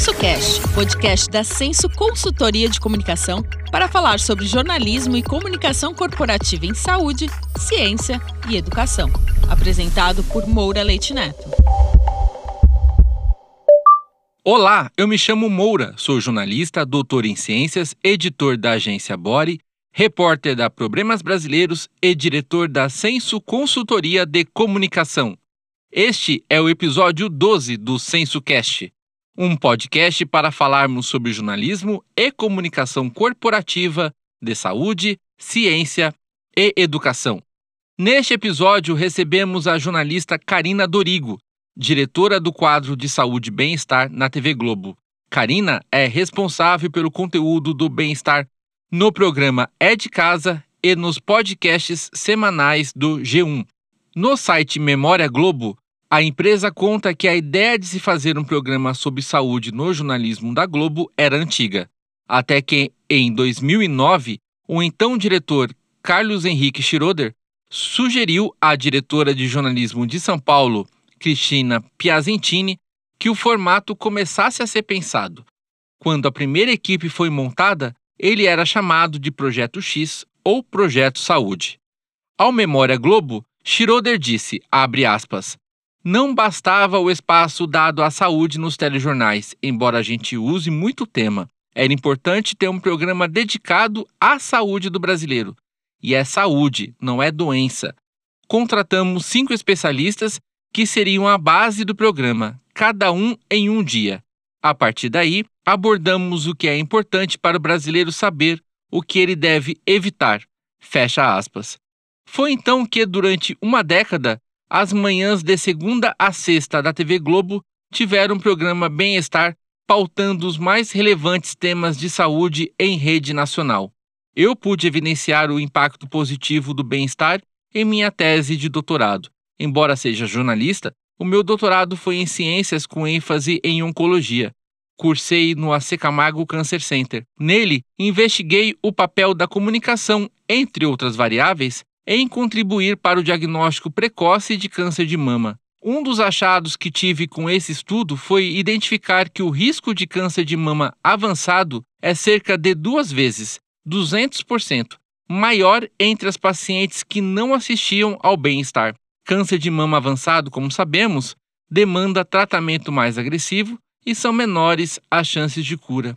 SensoCast, podcast da Senso Consultoria de Comunicação para falar sobre jornalismo e comunicação corporativa em saúde, ciência e educação. Apresentado por Moura Leite Neto. Olá, eu me chamo Moura, sou jornalista, doutor em ciências, editor da agência Bore, repórter da Problemas Brasileiros e diretor da Senso Consultoria de Comunicação. Este é o episódio 12 do SensoCast um podcast para falarmos sobre jornalismo e comunicação corporativa de saúde, ciência e educação. Neste episódio, recebemos a jornalista Karina Dorigo, diretora do quadro de saúde e bem-estar na TV Globo. Karina é responsável pelo conteúdo do bem-estar no programa É de Casa e nos podcasts semanais do G1. No site Memória Globo, a empresa conta que a ideia de se fazer um programa sobre saúde no jornalismo da Globo era antiga, até que, em 2009, o então diretor Carlos Henrique Schroeder sugeriu à diretora de jornalismo de São Paulo, Cristina Piazentini, que o formato começasse a ser pensado. Quando a primeira equipe foi montada, ele era chamado de Projeto X ou Projeto Saúde. Ao Memória Globo, Schroeder disse, abre aspas, não bastava o espaço dado à saúde nos telejornais, embora a gente use muito o tema. Era importante ter um programa dedicado à saúde do brasileiro. E é saúde, não é doença. Contratamos cinco especialistas que seriam a base do programa, cada um em um dia. A partir daí, abordamos o que é importante para o brasileiro saber, o que ele deve evitar. Fecha aspas. Foi então que, durante uma década, as manhãs de segunda a sexta da TV Globo tiveram um programa Bem-Estar pautando os mais relevantes temas de saúde em rede nacional. Eu pude evidenciar o impacto positivo do bem-estar em minha tese de doutorado. Embora seja jornalista, o meu doutorado foi em ciências com ênfase em oncologia. Cursei no AC Camargo Cancer Center. Nele, investiguei o papel da comunicação, entre outras variáveis, em contribuir para o diagnóstico precoce de câncer de mama. Um dos achados que tive com esse estudo foi identificar que o risco de câncer de mama avançado é cerca de duas vezes, 200%, maior entre as pacientes que não assistiam ao bem-estar. Câncer de mama avançado, como sabemos, demanda tratamento mais agressivo e são menores as chances de cura.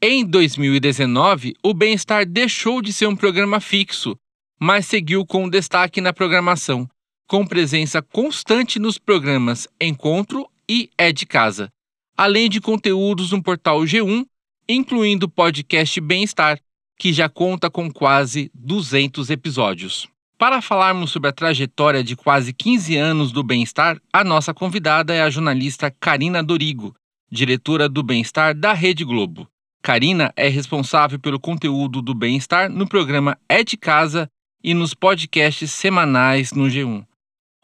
Em 2019, o bem-estar deixou de ser um programa fixo mas seguiu com destaque na programação, com presença constante nos programas Encontro e É de Casa, além de conteúdos no portal G1, incluindo o podcast Bem-Estar, que já conta com quase 200 episódios. Para falarmos sobre a trajetória de quase 15 anos do bem-estar, a nossa convidada é a jornalista Karina Dorigo, diretora do bem-estar da Rede Globo. Karina é responsável pelo conteúdo do bem-estar no programa É de Casa e nos podcasts semanais no G1.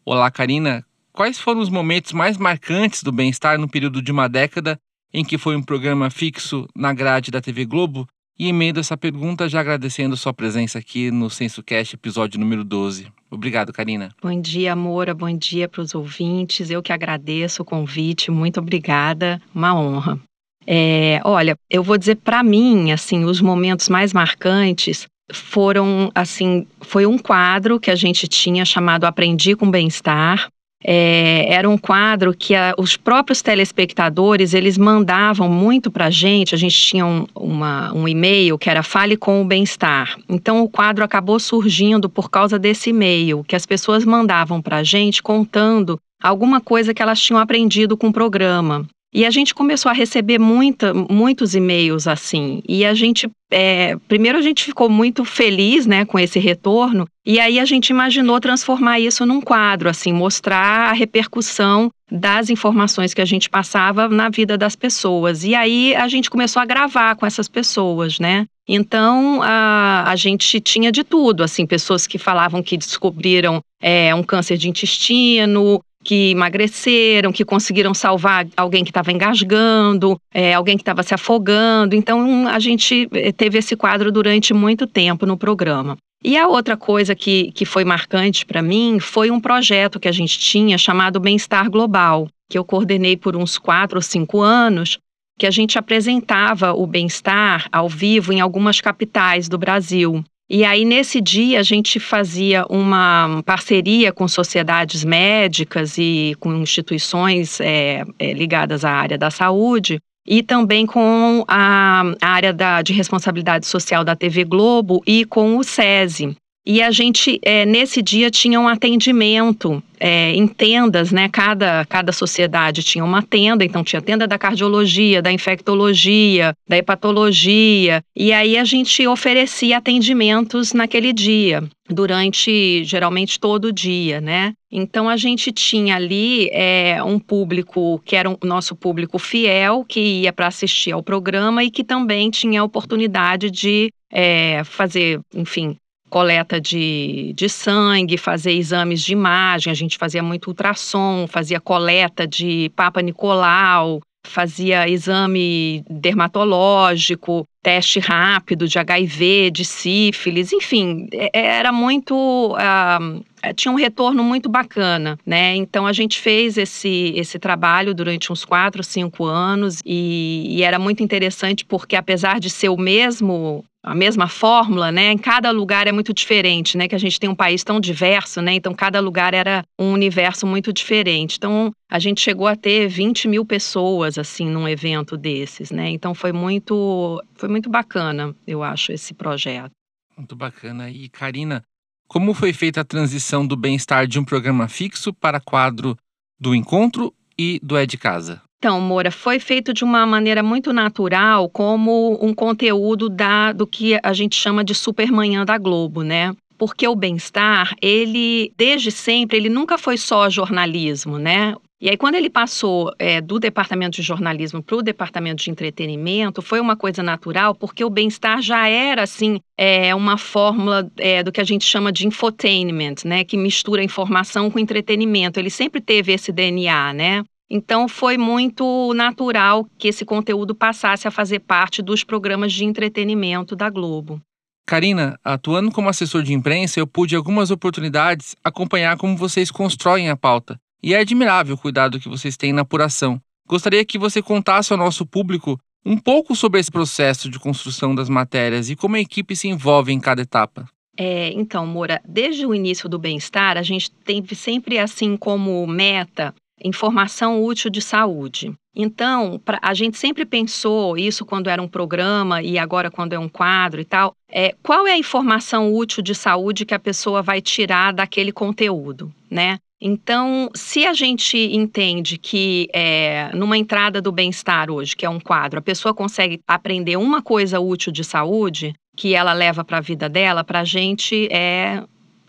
Olá, Karina. Quais foram os momentos mais marcantes do bem-estar no período de uma década em que foi um programa fixo na grade da TV Globo? E emendo essa pergunta já agradecendo sua presença aqui no SensoCast, episódio número 12. Obrigado, Karina. Bom dia, Moura. Bom dia para os ouvintes. Eu que agradeço o convite. Muito obrigada. Uma honra. É, olha, eu vou dizer para mim, assim, os momentos mais marcantes foram assim, foi um quadro que a gente tinha chamado Aprendi com Bem-Estar. É, era um quadro que a, os próprios telespectadores eles mandavam muito para a gente. A gente tinha um, uma, um e-mail que era Fale com o Bem-Estar. Então o quadro acabou surgindo por causa desse e-mail que as pessoas mandavam para a gente contando alguma coisa que elas tinham aprendido com o programa. E a gente começou a receber muita, muitos e-mails assim. E a gente, é, primeiro a gente ficou muito feliz, né, com esse retorno. E aí a gente imaginou transformar isso num quadro, assim, mostrar a repercussão das informações que a gente passava na vida das pessoas. E aí a gente começou a gravar com essas pessoas, né? Então a, a gente tinha de tudo, assim, pessoas que falavam que descobriram é, um câncer de intestino, que emagreceram, que conseguiram salvar alguém que estava engasgando, é, alguém que estava se afogando. Então, a gente eh, teve esse quadro durante muito tempo no programa. E a outra coisa que, que foi marcante para mim foi um projeto que a gente tinha chamado Bem-Estar Global, que eu coordenei por uns quatro ou cinco anos, que a gente apresentava o bem-estar ao vivo em algumas capitais do Brasil. E aí, nesse dia, a gente fazia uma parceria com sociedades médicas e com instituições é, é, ligadas à área da saúde, e também com a, área da, de responsabilidade social da TV Globo e com o SESI. E a gente, é, nesse dia, tinha um atendimento é, em tendas, né? Cada, cada sociedade tinha uma tenda, então tinha tenda da cardiologia, da infectologia, da hepatologia. E aí a gente oferecia atendimentos naquele dia, durante geralmente todo o dia, né? Então a gente tinha ali é, um público que era o nosso público fiel, que ia para assistir ao programa e que também tinha a oportunidade de é, fazer, enfim, coleta de, de sangue, fazer exames de imagem, a gente fazia muito ultrassom, fazia coleta de Papa Nicolau, fazia exame dermatológico, teste rápido de HIV, de sífilis, enfim, é, era muito. Uh, tinha um retorno muito bacana, né? Então a gente fez esse, esse trabalho durante uns quatro, cinco anos e, e era muito interessante porque, apesar de ser o mesmo a mesma fórmula, né? Em cada lugar é muito diferente, né? Que a gente tem um país tão diverso, né? Então cada lugar era um universo muito diferente. Então a gente chegou a ter 20 mil pessoas assim num evento desses, né? Então foi muito, foi muito bacana, eu acho, esse projeto. Muito bacana. E Karina, como foi feita a transição do bem-estar de um programa fixo para quadro do encontro e do É de Casa? Então, Moura, foi feito de uma maneira muito natural, como um conteúdo da, do que a gente chama de Supermanhã da Globo, né? Porque o bem-estar, ele, desde sempre, ele nunca foi só jornalismo, né? E aí, quando ele passou é, do departamento de jornalismo para o departamento de entretenimento, foi uma coisa natural, porque o bem-estar já era, assim, é, uma fórmula é, do que a gente chama de infotainment, né? Que mistura informação com entretenimento. Ele sempre teve esse DNA, né? Então, foi muito natural que esse conteúdo passasse a fazer parte dos programas de entretenimento da Globo. Karina, atuando como assessor de imprensa, eu pude algumas oportunidades acompanhar como vocês constroem a pauta. E é admirável o cuidado que vocês têm na apuração. Gostaria que você contasse ao nosso público um pouco sobre esse processo de construção das matérias e como a equipe se envolve em cada etapa. É, então, Moura, desde o início do bem-estar, a gente teve sempre assim como meta informação útil de saúde. Então, pra, a gente sempre pensou isso quando era um programa e agora quando é um quadro e tal. É, qual é a informação útil de saúde que a pessoa vai tirar daquele conteúdo, né? Então, se a gente entende que é, numa entrada do bem-estar hoje, que é um quadro, a pessoa consegue aprender uma coisa útil de saúde que ela leva para a vida dela, para a gente é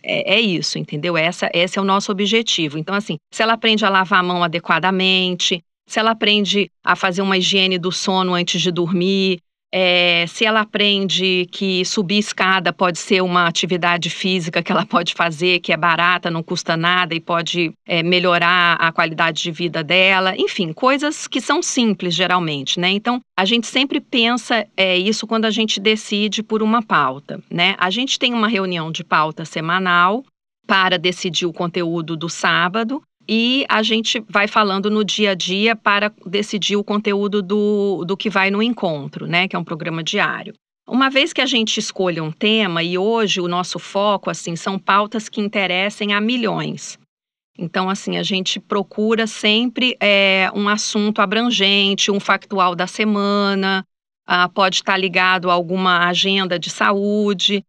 é, é, isso, entendeu? Essa, esse é o nosso objetivo. Então, assim, se ela aprende a lavar a mão adequadamente, se ela aprende a fazer uma higiene do sono antes de dormir, é, se ela aprende que subir escada pode ser uma atividade física que ela pode fazer, que é barata, não custa nada e pode é, melhorar a qualidade de vida dela, enfim, coisas que são simples geralmente, né? Então, a gente sempre pensa é, isso quando a gente decide por uma pauta, né? A gente tem uma reunião de pauta semanal para decidir o conteúdo do sábado e a gente vai falando no dia a dia para decidir o conteúdo do, do que vai no encontro, né? Que é um programa diário. Uma vez que a gente escolha um tema, e hoje o nosso foco, assim, são pautas que interessem a milhões. Então, assim, a gente procura sempre é, um assunto abrangente, um factual da semana, ah, pode estar ligado a alguma agenda de saúde.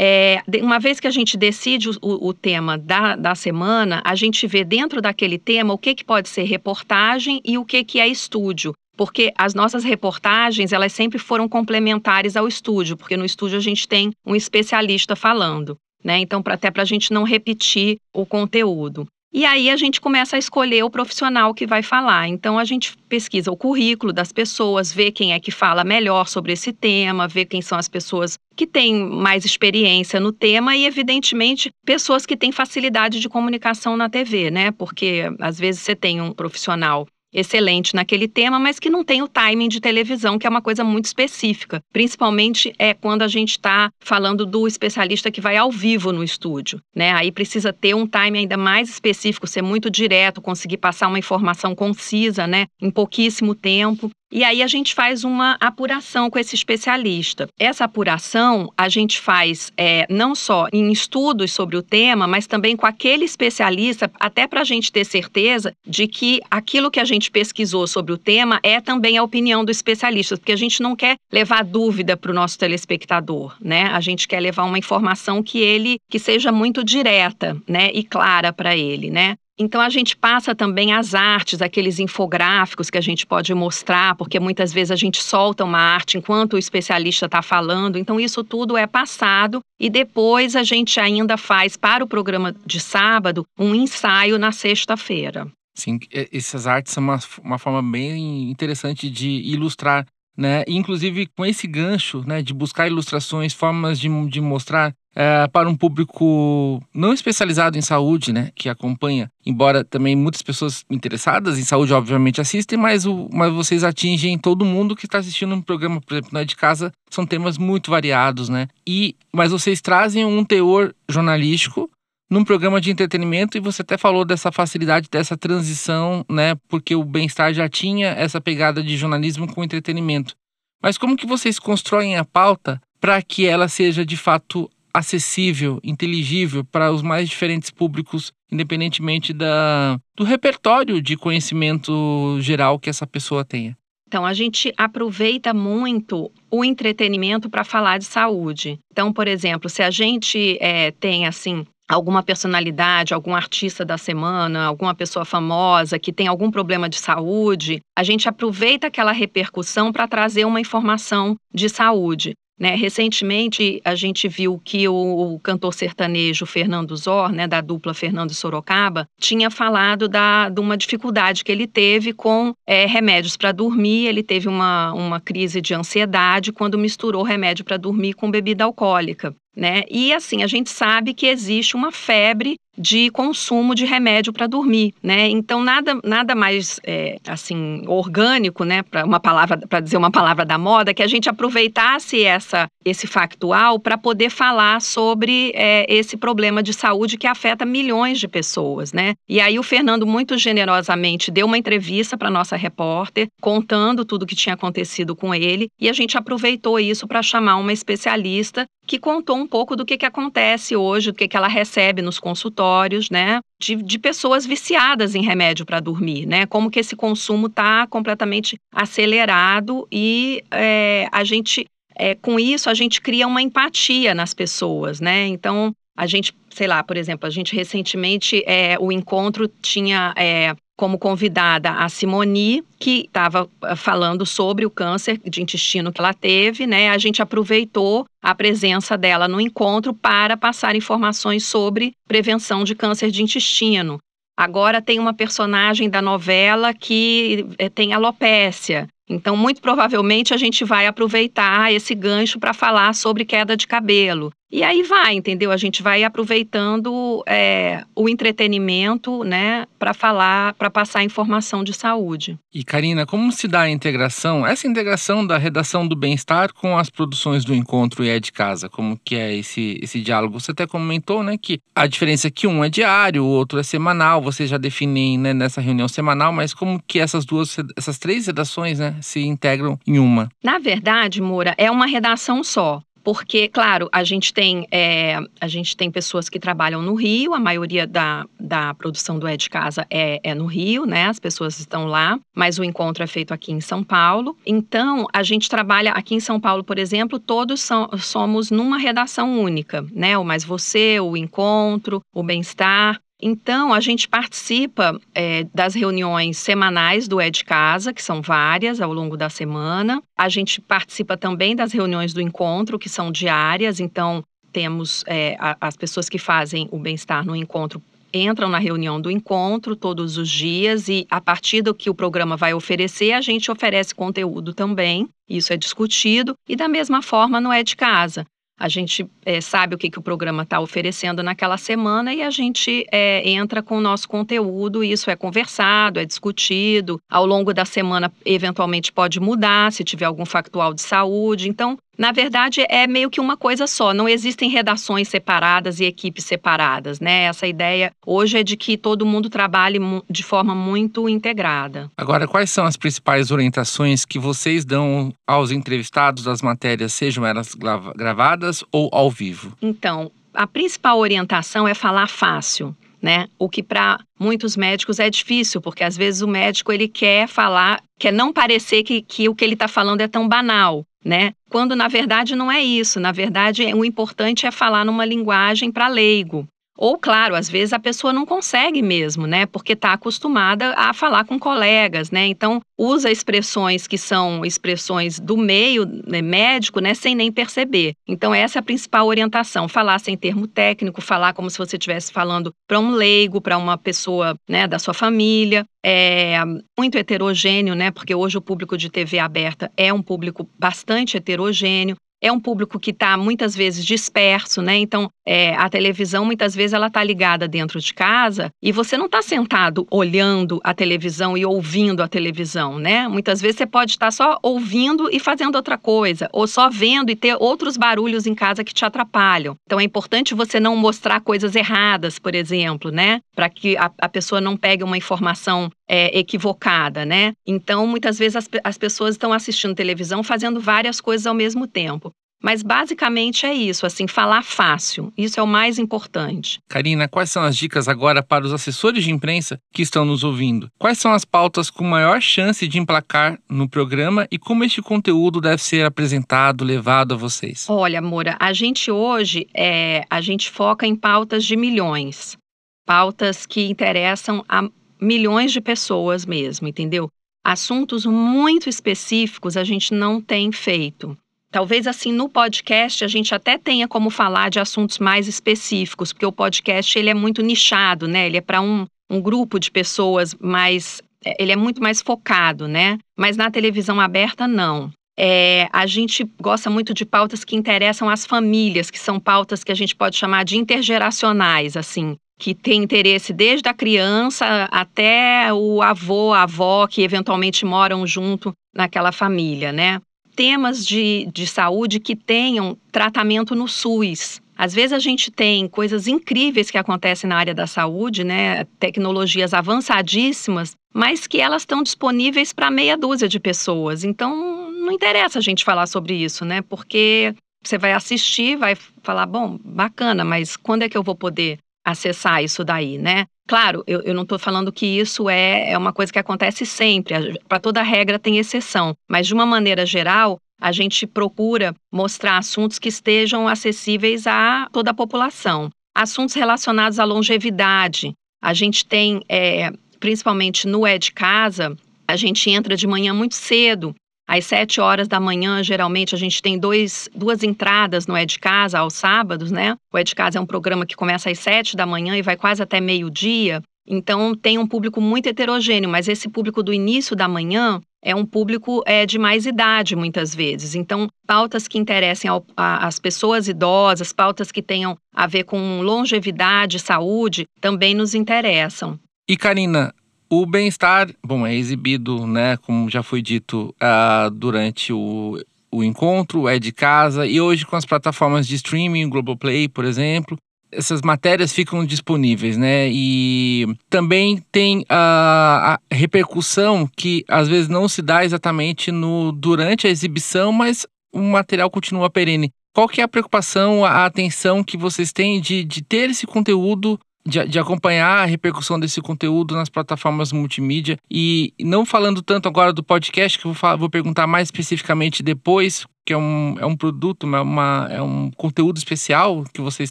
É, uma vez que a gente decide o, o, tema da, da semana, a gente vê dentro daquele tema o que, que pode ser reportagem e o que, que é estúdio. Porque as nossas reportagens, elas sempre foram complementares ao estúdio, porque no estúdio a gente tem um especialista falando. Né? Então, pra, até para a gente não repetir o conteúdo. E aí a gente começa a escolher o profissional que vai falar. Então a gente pesquisa o currículo das pessoas, vê quem é que fala melhor sobre esse tema, vê quem são as pessoas que têm mais experiência no tema e, evidentemente, pessoas que têm facilidade de comunicação na TV, né? Porque às vezes você tem um profissional excelente naquele tema, mas que não tem o timing de televisão, que é uma coisa muito específica. Principalmente é quando a gente está falando do especialista que vai ao vivo no estúdio, né? Aí precisa ter um timing ainda mais específico, ser muito direto, conseguir passar uma informação concisa, né? Em pouquíssimo tempo. E aí a gente faz uma apuração com esse especialista. Essa apuração a gente faz é, não só em estudos sobre o tema, mas também com aquele especialista, até para a gente ter certeza de que aquilo que a gente pesquisou sobre o tema é também a opinião do especialista, porque a gente não quer levar dúvida para o nosso telespectador, né? A gente quer levar uma informação que ele que seja muito direta, né, e clara para ele, né? Então a gente passa também as artes, aqueles infográficos que a gente pode mostrar, porque muitas vezes a gente solta uma arte enquanto o especialista está falando. Então isso tudo é passado e depois a gente ainda faz para o programa de sábado um ensaio na sexta-feira. Sim, essas artes são uma, uma forma bem interessante de ilustrar né? Inclusive com esse gancho, né, de buscar ilustrações, formas de, de mostrar é, para um público não especializado em saúde, né, que acompanha. Embora também muitas pessoas interessadas em saúde, obviamente, assistem, mas, o, mas vocês atingem todo mundo que está assistindo um programa, por exemplo, na de casa, são temas muito variados, né? E, mas vocês trazem um teor jornalístico num programa de entretenimento e você até falou dessa facilidade dessa transição, né? Porque o bem-estar já tinha essa pegada de jornalismo com entretenimento. Mas como que vocês constroem a pauta para que ela seja de fato acessível, inteligível para os mais diferentes públicos, independentemente da, do repertório de conhecimento geral que essa pessoa tenha? Então, a gente aproveita muito o entretenimento para falar de saúde. Então, por exemplo, se a gente é, tem assim alguma personalidade, algum artista da semana, alguma pessoa famosa que tem algum problema de saúde, a gente aproveita aquela repercussão para trazer uma informação de saúde. Né? Recentemente, a gente viu que o, o, cantor sertanejo Fernando Zor, né, da dupla Fernando Sorocaba, tinha falado da, de uma dificuldade que ele teve com é, remédios para dormir. Ele teve uma, uma crise de ansiedade quando misturou remédio para dormir com bebida alcoólica. Né? E assim, a gente sabe que existe uma febre de consumo de remédio para dormir, né? Então nada, nada mais é, assim orgânico, né? Para uma palavra, para dizer uma palavra da moda, que a gente aproveitasse essa esse factual para poder falar sobre é, esse problema de saúde que afeta milhões de pessoas, né? E aí o Fernando muito generosamente deu uma entrevista para nossa repórter contando tudo o que tinha acontecido com ele e a gente aproveitou isso para chamar uma especialista que contou um pouco do que, que acontece hoje, do que, que ela recebe nos consultórios, né? De, de pessoas viciadas em remédio para dormir, né? Como que esse consumo está completamente acelerado e é, a gente, é, com isso, a gente cria uma empatia nas pessoas, né? Então, a gente, sei lá, por exemplo, a gente recentemente, é, o encontro tinha é, como convidada a Simoni, que estava eh, falando sobre o câncer de intestino que ela teve, né? A gente aproveitou a presença dela no encontro para passar informações sobre prevenção de câncer de intestino. Agora tem uma personagem da novela que eh, tem alopécia. Então, muito provavelmente, a gente vai aproveitar esse gancho para falar sobre queda de cabelo. E aí vai, entendeu? A gente vai aproveitando é, o entretenimento, né, para falar, para passar informação de saúde. E Karina, como se dá a integração, essa integração da redação do bem-estar com as produções do encontro e é de casa? Como que é esse, esse diálogo? Você até comentou, né, que a diferença é que um é diário, o outro é semanal. Vocês já definem né, nessa reunião semanal, mas como que essas duas, essas três redações, né, se integram em uma? Na verdade, Moura, é uma redação só porque, claro, a gente tem, é, a gente tem pessoas que trabalham no Rio, a maioria da, da produção do É de Casa é, é no Rio, né? As pessoas estão lá, mas o encontro é feito aqui em São Paulo. Então, a gente trabalha aqui em São Paulo, por exemplo, todos são, somos numa redação única, né? O Mais Você, o Encontro, o Bem-Estar. Então, a gente participa é, das reuniões semanais do Ed Casa, que são várias ao longo da semana. A gente participa também das reuniões do encontro, que são diárias. Então, temos é, a, as pessoas que fazem o bem-estar no encontro entram na reunião do encontro todos os dias e a partir do que o programa vai oferecer, a gente oferece conteúdo também. Isso é discutido e da mesma forma no é de casa. A gente é, sabe o que, que o programa está oferecendo naquela semana e a gente é, entra com o nosso conteúdo. Isso é conversado, é discutido. Ao longo da semana, eventualmente pode mudar se tiver algum factual de saúde. Então, Na verdade, é meio que uma coisa só. Não existem redações separadas e equipes separadas, né? Essa ideia hoje é de que todo mundo trabalhe de forma muito integrada. Agora, quais são as principais orientações que vocês dão aos entrevistados das matérias, sejam elas gravadas ou ao vivo? Então, a principal orientação é falar fácil. Né? O que para muitos médicos é difícil, porque às vezes o médico ele quer falar, quer não parecer que, que o que ele está falando é tão banal né? Quando na verdade não é isso, na verdade o importante é falar numa linguagem para leigo. Ou, claro, às vezes a pessoa não consegue mesmo, né? Porque está acostumada a falar com colegas, né? Então, usa expressões que são expressões do meio né, médico, né? Sem nem perceber. Então, essa é a principal orientação: falar sem termo técnico, falar como se você estivesse falando para um leigo, para uma pessoa né, da sua família. É muito heterogêneo, né? Porque hoje o público de TV aberta é um público bastante heterogêneo é um público que está muitas vezes disperso, né? Então, é, a televisão muitas vezes ela está ligada dentro de casa e você não está sentado olhando a televisão e ouvindo a televisão, né? Muitas vezes você pode estar só ouvindo e fazendo outra coisa, ou só vendo e ter outros barulhos em casa que te atrapalham. Então, é importante você não mostrar coisas erradas, por exemplo, né? Para que a, a pessoa não pegue uma informação é, equivocada, né? Então, muitas vezes as, as pessoas estão assistindo televisão fazendo várias coisas ao mesmo tempo. Mas basicamente é isso, assim, falar fácil. Isso é o mais importante. Karina, quais são as dicas agora para os assessores de imprensa que estão nos ouvindo? Quais são as pautas com maior chance de emplacar no programa e como este conteúdo deve ser apresentado, levado a vocês? Olha, Moura, a gente hoje é, a gente foca em pautas de milhões. Pautas que interessam a milhões de pessoas mesmo, entendeu? Assuntos muito específicos a gente não tem feito. Talvez assim no podcast a gente até tenha como falar de assuntos mais específicos, porque o podcast ele é muito nichado, né? Ele é para um, um grupo de pessoas mais, é, ele é muito mais focado, né? Mas na televisão aberta não. É, a gente gosta muito de pautas que interessam as famílias, que são pautas que a gente pode chamar de intergeracionais, assim que tem interesse desde a criança até o avô, a avó, que eventualmente moram junto naquela família, né? Temas de, de saúde que tenham tratamento no SUS. Às vezes a gente tem coisas incríveis que acontecem na área da saúde, né? Tecnologias avançadíssimas, mas que elas estão disponíveis para meia dúzia de pessoas. Então, não interessa a gente falar sobre isso, né? Porque você vai assistir, vai falar, bom, bacana, mas quando é que eu vou poder acessar isso daí, né? Claro, eu, eu não estou falando que isso é, é uma coisa que acontece sempre, para toda regra tem exceção, mas de uma maneira geral, a gente procura mostrar assuntos que estejam acessíveis a toda a população. Assuntos relacionados à longevidade. A gente tem, é, principalmente no É de Casa, a gente entra de manhã muito cedo às 7 horas da manhã, geralmente, a gente tem dois, duas entradas no É de Casa aos sábados, né? O É de Casa é um programa que começa às 7 da manhã e vai quase até meio-dia. Então, tem um público muito heterogêneo, mas esse público do início da manhã é um público é, de mais idade, muitas vezes. Então, pautas que interessem ao, a, as pessoas idosas, pautas que tenham a ver com longevidade, saúde, também nos interessam. E, Karina, o bem-estar, bom, é exibido, né, como já foi dito, uh, durante o, o encontro, é de casa, e hoje com as plataformas de streaming, Globoplay, por exemplo, essas matérias ficam disponíveis, né? E também tem a, a, repercussão que às vezes não se dá exatamente no durante a exibição, mas o material continua perene. Qual que é a preocupação, a atenção que vocês têm de, de ter esse conteúdo de, de, acompanhar a repercussão desse conteúdo nas plataformas multimídia. E não falando tanto agora do podcast, que eu vou, falar, vou perguntar mais especificamente depois, que é um, é um produto, uma, é um conteúdo especial que vocês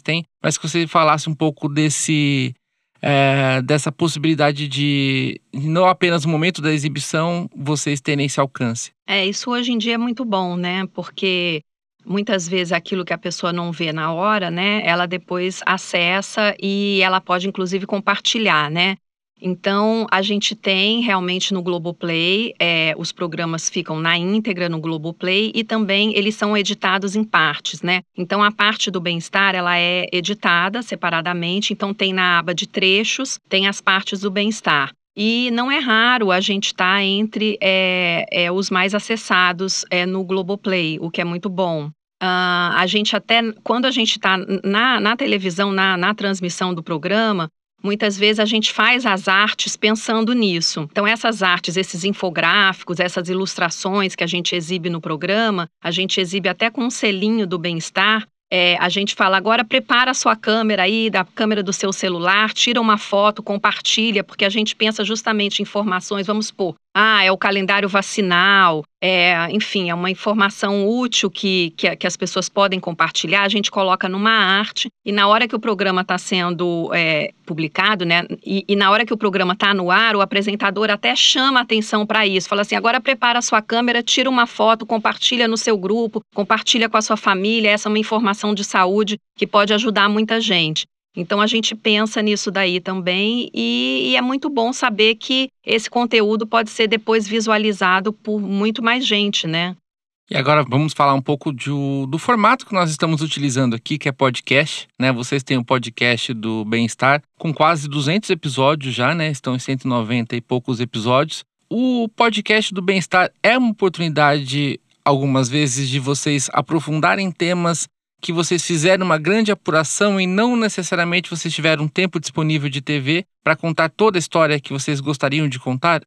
têm, mas que você falasse um pouco desse. É, dessa possibilidade de, não apenas no momento da exibição, vocês terem esse alcance. É, isso hoje em dia é muito bom, né? Porque muitas vezes aquilo que a pessoa não vê na hora, né, ela depois acessa e ela pode inclusive compartilhar, né? Então, a gente tem realmente no Globoplay, é, os programas ficam na íntegra no Globoplay e também eles são editados em partes, né? Então, a parte do bem-estar, ela é editada separadamente, então tem na aba de trechos, tem as partes do bem-estar. E não é raro a gente estar tá entre é, é, os mais acessados é, no Globoplay, o que é muito bom. Uh, a gente até, quando a gente está na, na televisão, na, na transmissão do programa, Muitas vezes a gente faz as artes pensando nisso. Então, essas artes, esses infográficos, essas ilustrações que a gente exibe no programa, a gente exibe até com um selinho do bem-estar, é, a gente fala agora prepara a sua câmera aí, da câmera do seu celular, tira uma foto, compartilha, porque a gente pensa justamente em informações, vamos supor, ah, é o calendário vacinal, é, enfim, é uma informação útil que, que, que, as pessoas podem compartilhar, a gente coloca numa arte e na hora que o programa está sendo é, publicado, né, e, e, na hora que o programa está no ar, o apresentador até chama atenção para isso, fala assim, agora prepara a sua câmera, tira uma foto, compartilha no seu grupo, compartilha com a sua família, essa é uma informação de saúde que pode ajudar muita gente. Então a gente pensa nisso daí também e, e, é muito bom saber que esse conteúdo pode ser depois visualizado por muito mais gente, né? E agora vamos falar um pouco de, do formato que nós estamos utilizando aqui, que é podcast, né? Vocês têm o um podcast do Bem-Estar com quase 200 episódios já, né? Estão em 190 e poucos episódios. O podcast do Bem-Estar é uma oportunidade algumas vezes de vocês aprofundarem temas que vocês fizeram uma grande apuração e não necessariamente vocês tiveram um tempo disponível de TV para contar toda a história que vocês gostariam de contar?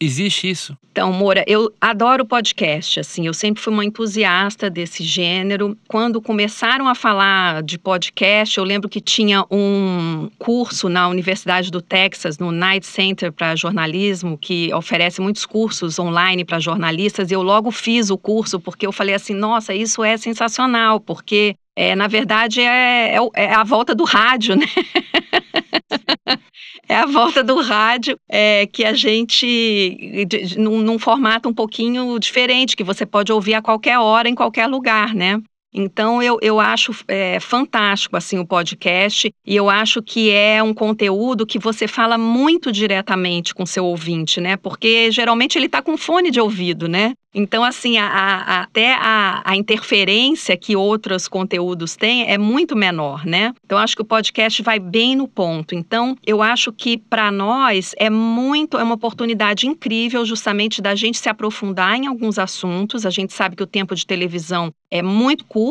Existe isso? Então, Moura, eu adoro podcast, assim, eu sempre fui uma entusiasta desse gênero. Quando começaram a falar de podcast, eu lembro que tinha um curso na Universidade do Texas, no Knight Center para jornalismo, que oferece muitos cursos online para jornalistas, e eu logo fiz o curso porque eu falei assim, nossa, isso é sensacional, porque é, na verdade, é, é, é, a volta do rádio, né? é a volta do rádio é, que a gente, de, num, num formato um pouquinho diferente, que você pode ouvir a qualquer hora, em qualquer lugar, né? Então eu, eu acho é, fantástico assim o podcast e eu acho que é um conteúdo que você fala muito diretamente com seu ouvinte, né? Porque geralmente ele está com fone de ouvido, né? Então, assim, a, a, até a, a, interferência que outros conteúdos têm é muito menor, né? Então, acho que o podcast vai bem no ponto. Então, eu acho que para nós é muito, é uma oportunidade incrível justamente da gente se aprofundar em alguns assuntos. A gente sabe que o tempo de televisão é muito curto,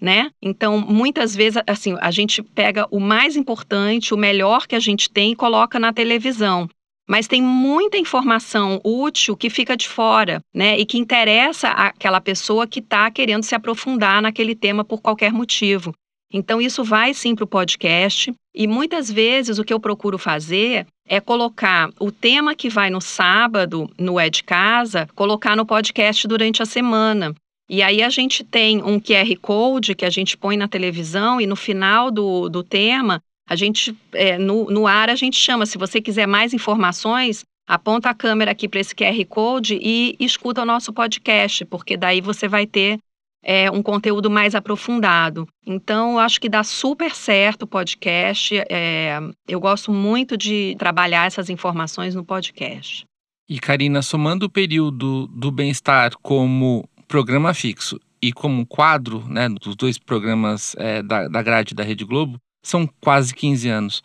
né? Então, muitas vezes, assim, a gente pega o mais importante, o melhor que a gente tem e coloca na televisão mas tem muita informação útil que fica de fora, né? E que interessa aquela pessoa que está querendo se aprofundar naquele tema por qualquer motivo. Então, isso vai sim para o podcast. E muitas vezes o que eu procuro fazer é colocar o tema que vai no sábado, no É de Casa, colocar no podcast durante a semana. E aí a gente tem um QR Code que a gente põe na televisão e no final do, do tema a gente, é, no, no ar, a gente chama. Se você quiser mais informações, aponta a câmera aqui para esse QR Code e escuta o nosso podcast, porque daí você vai ter é, um conteúdo mais aprofundado. Então, acho que dá super certo o podcast. É, eu gosto muito de trabalhar essas informações no podcast. E, Karina, somando o período do bem-estar como programa fixo e como quadro né, dos dois programas é, da, da grade da Rede Globo, são quase 15 anos.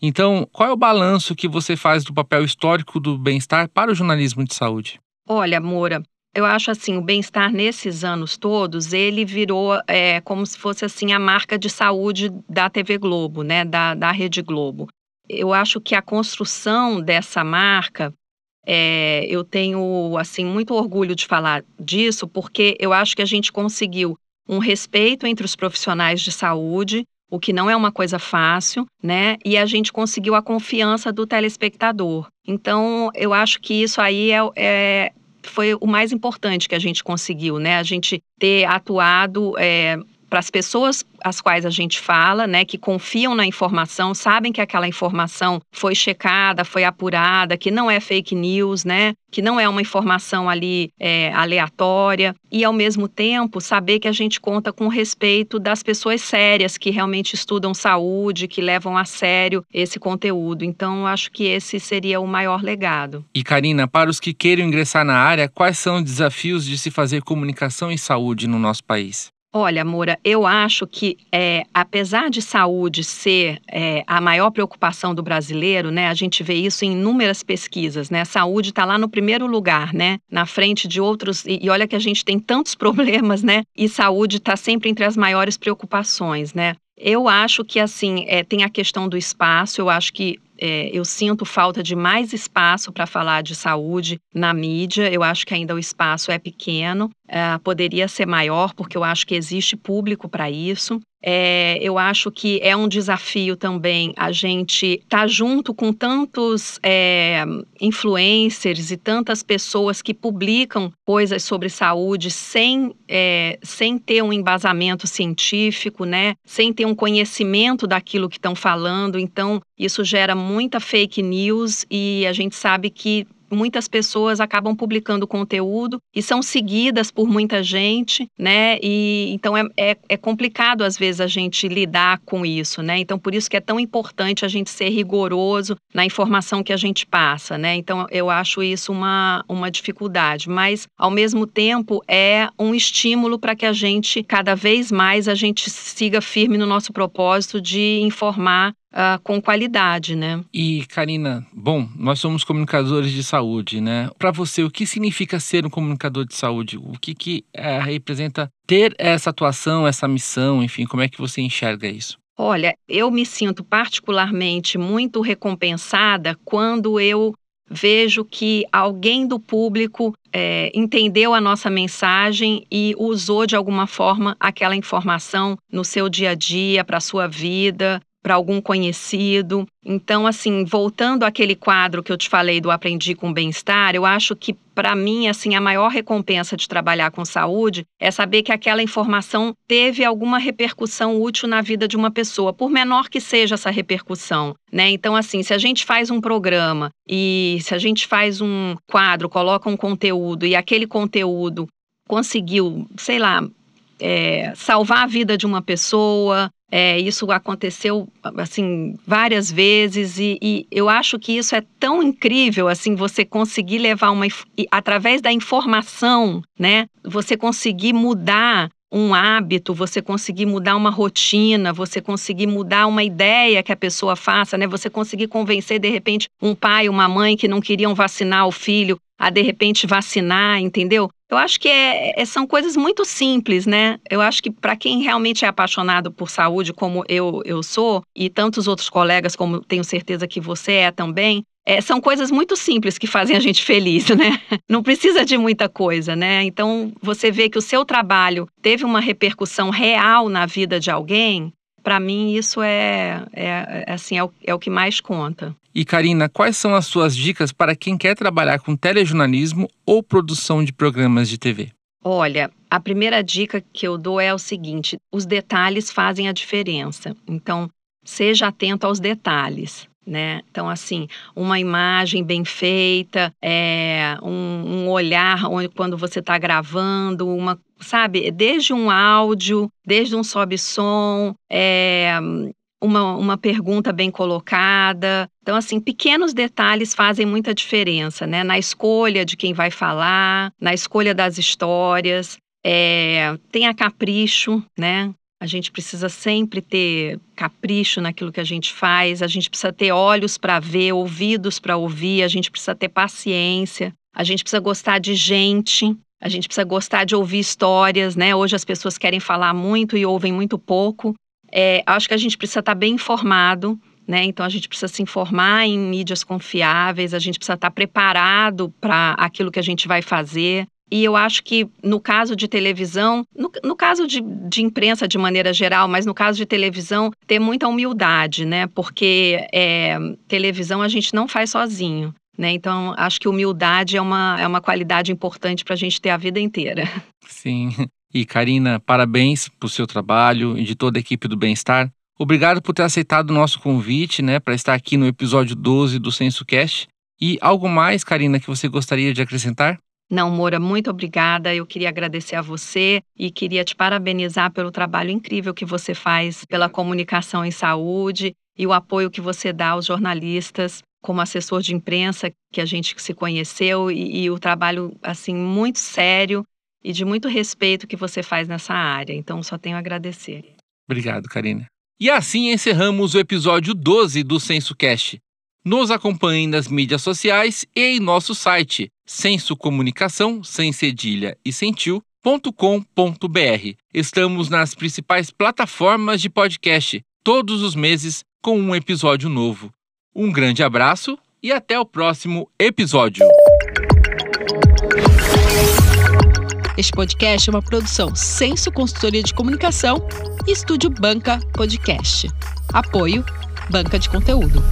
Então, qual é o balanço que você faz do papel histórico do bem-estar para o jornalismo de saúde? Olha, Moura, eu acho assim, o bem-estar nesses anos todos, ele virou é, como se fosse assim a marca de saúde da TV Globo, né, da, da Rede Globo. Eu acho que a construção dessa marca, é, eu tenho assim muito orgulho de falar disso, porque eu acho que a gente conseguiu um respeito entre os profissionais de saúde, o que não é uma coisa fácil, né? E a gente conseguiu a confiança do telespectador. Então, eu acho que isso aí é, é foi o mais importante que a gente conseguiu, né? A gente ter atuado é, para as pessoas as quais a gente fala, né, que confiam na informação, sabem que aquela informação foi checada, foi apurada, que não é fake news, né, que não é uma informação ali é, aleatória e ao mesmo tempo saber que a gente conta com o respeito das pessoas sérias que realmente estudam saúde, que levam a sério esse conteúdo. Então, acho que esse seria o maior legado. E Karina, para os que queiram ingressar na área, quais são os desafios de se fazer comunicação em saúde no nosso país? Olha, Moura, eu acho que, é, apesar de saúde ser é, a maior preocupação do brasileiro, né, a gente vê isso em inúmeras pesquisas, né? Saúde está lá no primeiro lugar, né? Na frente de outros. E, e olha que a gente tem tantos problemas, né? E saúde está sempre entre as maiores preocupações, né? Eu acho que, assim, é, tem a questão do espaço, eu acho que é, eu sinto falta de mais espaço para falar de saúde na mídia. Eu acho que ainda o espaço é pequeno, é, poderia ser maior, porque eu acho que existe público para isso. É, eu acho que é um desafio também a gente estar tá junto com tantos é, influencers e tantas pessoas que publicam coisas sobre saúde sem, é, sem ter um embasamento científico, né? Sem ter um conhecimento daquilo que estão falando. Então, isso gera muita fake news e a gente sabe que muitas pessoas acabam publicando conteúdo e são seguidas por muita gente, né? E então é, é, é, complicado às vezes a gente lidar com isso, né? Então por isso que é tão importante a gente ser rigoroso na informação que a gente passa, né? Então eu acho isso uma, uma dificuldade, mas ao mesmo tempo é um estímulo para que a gente cada vez mais a gente siga firme no nosso propósito de informar uh, com qualidade, né? E Karina, bom, nós somos comunicadores de saúde, né? Para você, o que significa ser um comunicador de saúde? O que que uh, representa ter essa atuação, essa missão, enfim, como é que você enxerga isso? Olha, eu me sinto particularmente muito recompensada quando eu vejo que alguém do público é, entendeu a nossa mensagem e usou de alguma forma aquela informação no seu dia a dia, para a sua vida, para algum conhecido. Então, assim, voltando àquele quadro que eu te falei do Aprendi com Bem-Estar, eu acho que, para mim, assim, a maior recompensa de trabalhar com saúde é saber que aquela informação teve alguma repercussão útil na vida de uma pessoa, por menor que seja essa repercussão, né? Então, assim, se a gente faz um programa e se a gente faz um quadro, coloca um conteúdo e aquele conteúdo conseguiu, sei lá, é, salvar a vida de uma pessoa, é, isso aconteceu assim várias vezes e, e, eu acho que isso é tão incrível assim você conseguir levar uma através da informação, né? Você conseguir mudar um hábito, você conseguir mudar uma rotina, você conseguir mudar uma ideia que a pessoa faça, né? Você conseguir convencer de repente um pai, uma mãe que não queriam vacinar o filho a de repente vacinar, entendeu? Eu acho que é, é, são coisas muito simples, né? Eu acho que para quem realmente é apaixonado por saúde, como eu, eu sou, e tantos outros colegas, como tenho certeza que você é também, é, são coisas muito simples que fazem a gente feliz, né? Não precisa de muita coisa, né? Então, você vê que o seu trabalho teve uma repercussão real na vida de alguém, para mim isso é, é, é assim é o, é o que mais conta. E Karina, quais são as suas dicas para quem quer trabalhar com telejornalismo ou produção de programas de TV? Olha, a primeira dica que eu dou é o seguinte: os detalhes fazem a diferença. Então, seja atento aos detalhes. Né? Então, assim, uma imagem bem feita, é, um, um olhar onde, quando você está gravando, uma, sabe, desde um áudio, desde um sobe-som, é, uma, uma pergunta bem colocada. Então, assim, pequenos detalhes fazem muita diferença, né? Na escolha de quem vai falar, na escolha das histórias. É, tenha capricho, né? A gente precisa sempre ter capricho naquilo que a gente faz, a gente precisa ter olhos para ver, ouvidos para ouvir, a gente precisa ter paciência, a gente precisa gostar de gente, a gente precisa gostar de ouvir histórias, né? Hoje as pessoas querem falar muito e ouvem muito pouco. É, acho que a gente precisa estar bem informado, né? Então a gente precisa se informar em mídias confiáveis, a gente precisa estar preparado para aquilo que a gente vai fazer. E eu acho que no caso de televisão, no, no caso de, de, imprensa de maneira geral, mas no caso de televisão, ter muita humildade, né? Porque é, televisão a gente não faz sozinho. Né? Então, acho que humildade é uma, é uma qualidade importante para a gente ter a vida inteira. Sim. E Karina, parabéns por seu trabalho e de toda a equipe do Bem-Estar. Obrigado por ter aceitado o nosso convite, né, para estar aqui no episódio 12 do SensoCast. E algo mais, Karina, que você gostaria de acrescentar? Não, Moura, muito obrigada. Eu queria agradecer a você e queria te parabenizar pelo trabalho incrível que você faz pela comunicação em saúde e o apoio que você dá aos jornalistas como assessor de imprensa que a gente se conheceu e, e o trabalho assim muito sério e de muito respeito que você faz nessa área. Então, só tenho a agradecer. Obrigado, Karina. E assim encerramos o episódio 12 do SensoCast. Nos acompanhem nas mídias sociais e em nosso site sensocomunicação, sem cedilha e sentiu.com.br. Estamos nas principais plataformas de podcast, todos os meses com um episódio novo. Um grande abraço e até o próximo episódio. Este podcast é uma produção Senso Consultoria de Comunicação e Estúdio Banca Podcast. Apoio Banca de Conteúdo.